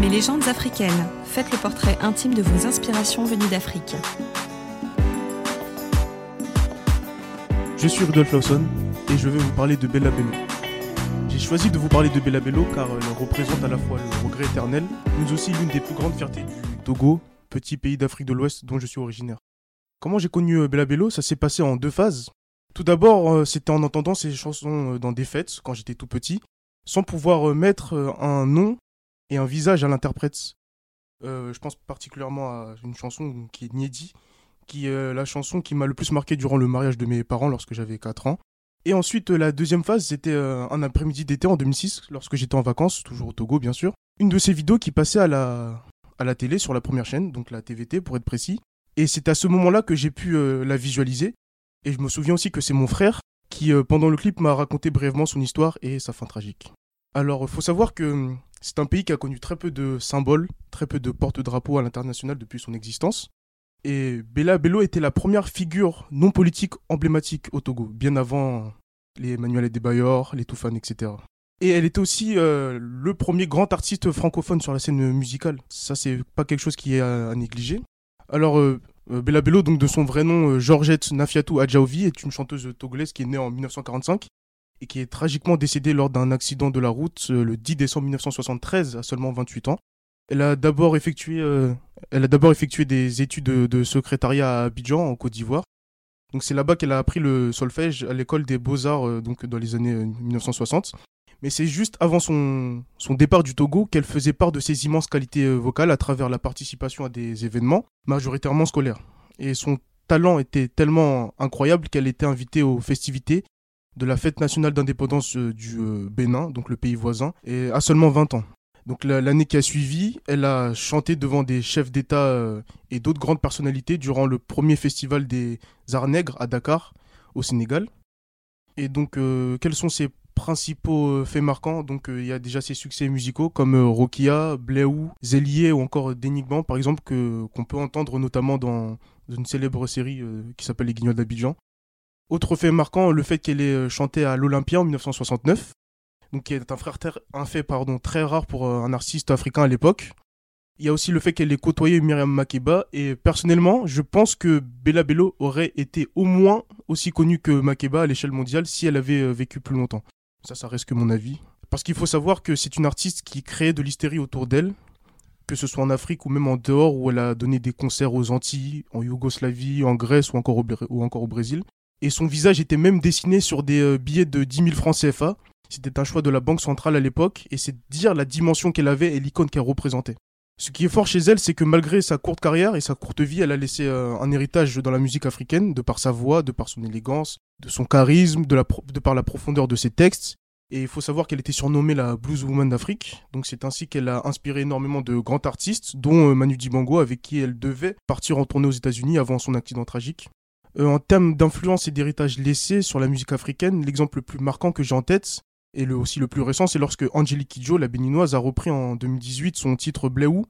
Mes légendes africaines. Faites le portrait intime de vos inspirations venues d'Afrique. Je suis Rudolf Lawson et je vais vous parler de Bella Bello. J'ai choisi de vous parler de Bella Bello car elle représente à la fois le regret éternel, mais aussi l'une des plus grandes fiertés du Togo, petit pays d'Afrique de l'Ouest dont je suis originaire. Comment j'ai connu euh, Bella Bello? Ça s'est passé en deux phases. Tout d'abord, euh, c'était en entendant ses chansons euh, dans des fêtes quand j'étais tout petit, sans pouvoir mettre un nom et un visage à l'interprète. je pense particulièrement à une chanson qui est Niedi, qui est la chanson qui m'a le plus marqué durant le mariage de mes parents lorsque j'avais 4 ans. Et ensuite, la deuxième phase, c'était un après-midi d'été en 2006, lorsque j'étais en vacances, toujours au Togo bien sûr. Une de ces vidéos qui passait à la, à la télé sur la première chaîne, donc la TVT pour être précis. Et c'est à ce moment-là que j'ai pu la visualiser et je me souviens aussi que c'est mon frère qui, euh, pendant le clip, m'a raconté brièvement son histoire et sa fin tragique. Alors, il faut savoir que hum, c'est un pays qui a connu très peu de symboles, très peu de porte-drapeaux à l'international depuis son existence. Et Bella Bello était la première figure non politique emblématique au Togo, bien avant les Emmanuel Adebayor, les Toufan, etc. Et elle était aussi euh, le premier grand artiste francophone sur la scène musicale. Ça, c'est pas quelque chose qui est à, négliger. Alors, euh, euh, Bella Bello, donc de son vrai nom Georgette Nafiatou Adjaoui, est une chanteuse togolaise qui est née en 1945 et qui est tragiquement décédée lors d'un accident de la route euh, le 10 décembre 1973 à seulement 28 ans. Elle a d'abord effectué, elle a d'abord effectué des études de, secrétariat à Abidjan en Côte d'Ivoire. Donc c'est là-bas qu'elle a appris le solfège à l'école des beaux-arts donc dans les années 1960 mais c'est juste avant son, son départ du Togo qu'elle faisait part de ses immenses qualités euh, vocales à travers la participation à des événements, majoritairement scolaires. Et son talent était tellement incroyable qu'elle était invitée aux festivités de la fête nationale d'indépendance euh, du euh, Bénin, donc le pays voisin, et à seulement 20 ans. Donc l'année qui a suivi, elle a chanté devant des chefs d'État et d'autres grandes personnalités durant le premier festival des Arts Nègres à Dakar, au Sénégal. Et donc, quels sont ses principaux euh, faits marquants? Donc euh, il y a déjà ses succès musicaux comme euh, Rokia, Bléou, Zélier ou encore Dénigment par exemple qu'on peut entendre notamment dans une célèbre série qui s'appelle Les Guignols d'Abidjan. Autre fait marquant, le fait qu'elle ait chanté à l'Olympia en 1969, donc qui est un, fait très rare pour un artiste africain à l'époque. Il y a aussi le fait qu'elle ait côtoyé Myriam Makeba. Et personnellement, je pense que Bella Bello aurait été au moins aussi connue que Makeba à l'échelle mondiale si elle avait vécu plus longtemps. Ça, ça reste que mon avis. Parce qu'il faut savoir que c'est une artiste qui crée de l'hystérie autour d'elle, que ce soit en Afrique ou même en dehors, où elle a donné des concerts aux Antilles, en Yougoslavie, en Grèce ou encore au Brésil. Et son visage était même dessiné sur des euh, billets de 10 000 francs CFA. C'était un choix de la Banque centrale à l'époque, et c'est dire la dimension qu'elle avait et l'icône qu'elle représentait. Ce qui est fort chez elle, c'est que malgré sa courte carrière et sa courte vie, elle a laissé euh, un héritage dans la musique africaine, de par sa voix, de par son élégance, de son charisme, de, par la profondeur de ses textes. Et il faut savoir qu'elle était surnommée la Blues Woman d'Afrique. Donc c'est ainsi qu'elle a inspiré énormément de grands artistes, dont euh, Manu Dibango, avec qui elle devait partir en tournée aux États-Unis avant son accident tragique. Euh, en termes d'influence et d'héritage laissé sur la musique africaine, l'exemple le plus marquant que j'ai en tête, et aussi le plus récent, c'est lorsque Angelique Kidjo, la béninoise, a repris en 2018 son titre Bléou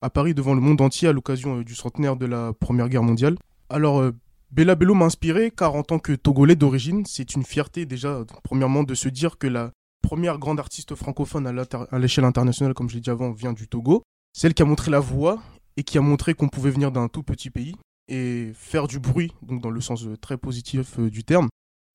à Paris devant le monde entier à l'occasion euh, du centenaire de la Première Guerre mondiale. Alors, euh, Bella Bello m'a inspiré car en tant que Togolais d'origine, c'est une fierté déjà, premièrement, de se dire que la première grande artiste francophone à l'échelle internationale, comme je l'ai dit avant, vient du Togo. Celle qui a montré la voie et qui a montré qu'on pouvait venir d'un tout petit pays et faire du bruit, donc dans le sens euh, très positif du terme.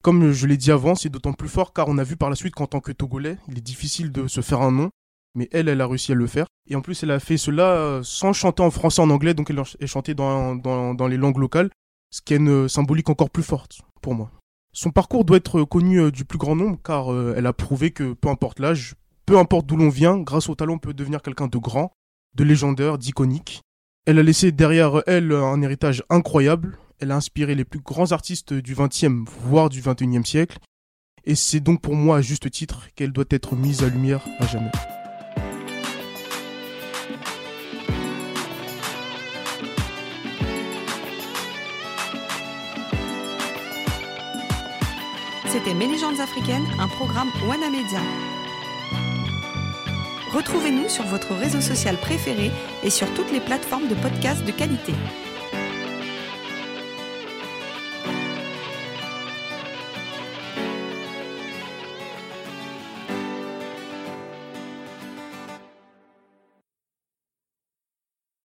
Comme je l'ai dit avant, c'est d'autant plus fort car on a vu par la suite qu'en tant que Togolais, il est difficile de se faire un nom, mais elle, elle a réussi à le faire. Et en plus, elle a fait cela euh, sans chanter en français, en anglais, donc elle a chanté dans, dans, les langues locales, ce qui est une symbolique encore plus forte pour moi. Son parcours doit être connu euh, du plus grand nombre car euh, elle a prouvé que peu importe l'âge, peu importe d'où l'on vient, grâce au talent, on peut devenir quelqu'un de grand, de légendaire, d'iconique. Elle a laissé derrière elle un héritage incroyable. Elle a inspiré les plus grands artistes du XXe, voire du XXIe siècle. Et c'est donc pour moi à juste titre qu'elle doit être mise à lumière à jamais. C'était Mes légendes africaines, un programme Wana Media. Retrouvez-nous sur votre réseau social préféré et sur toutes les plateformes de podcasts de qualité.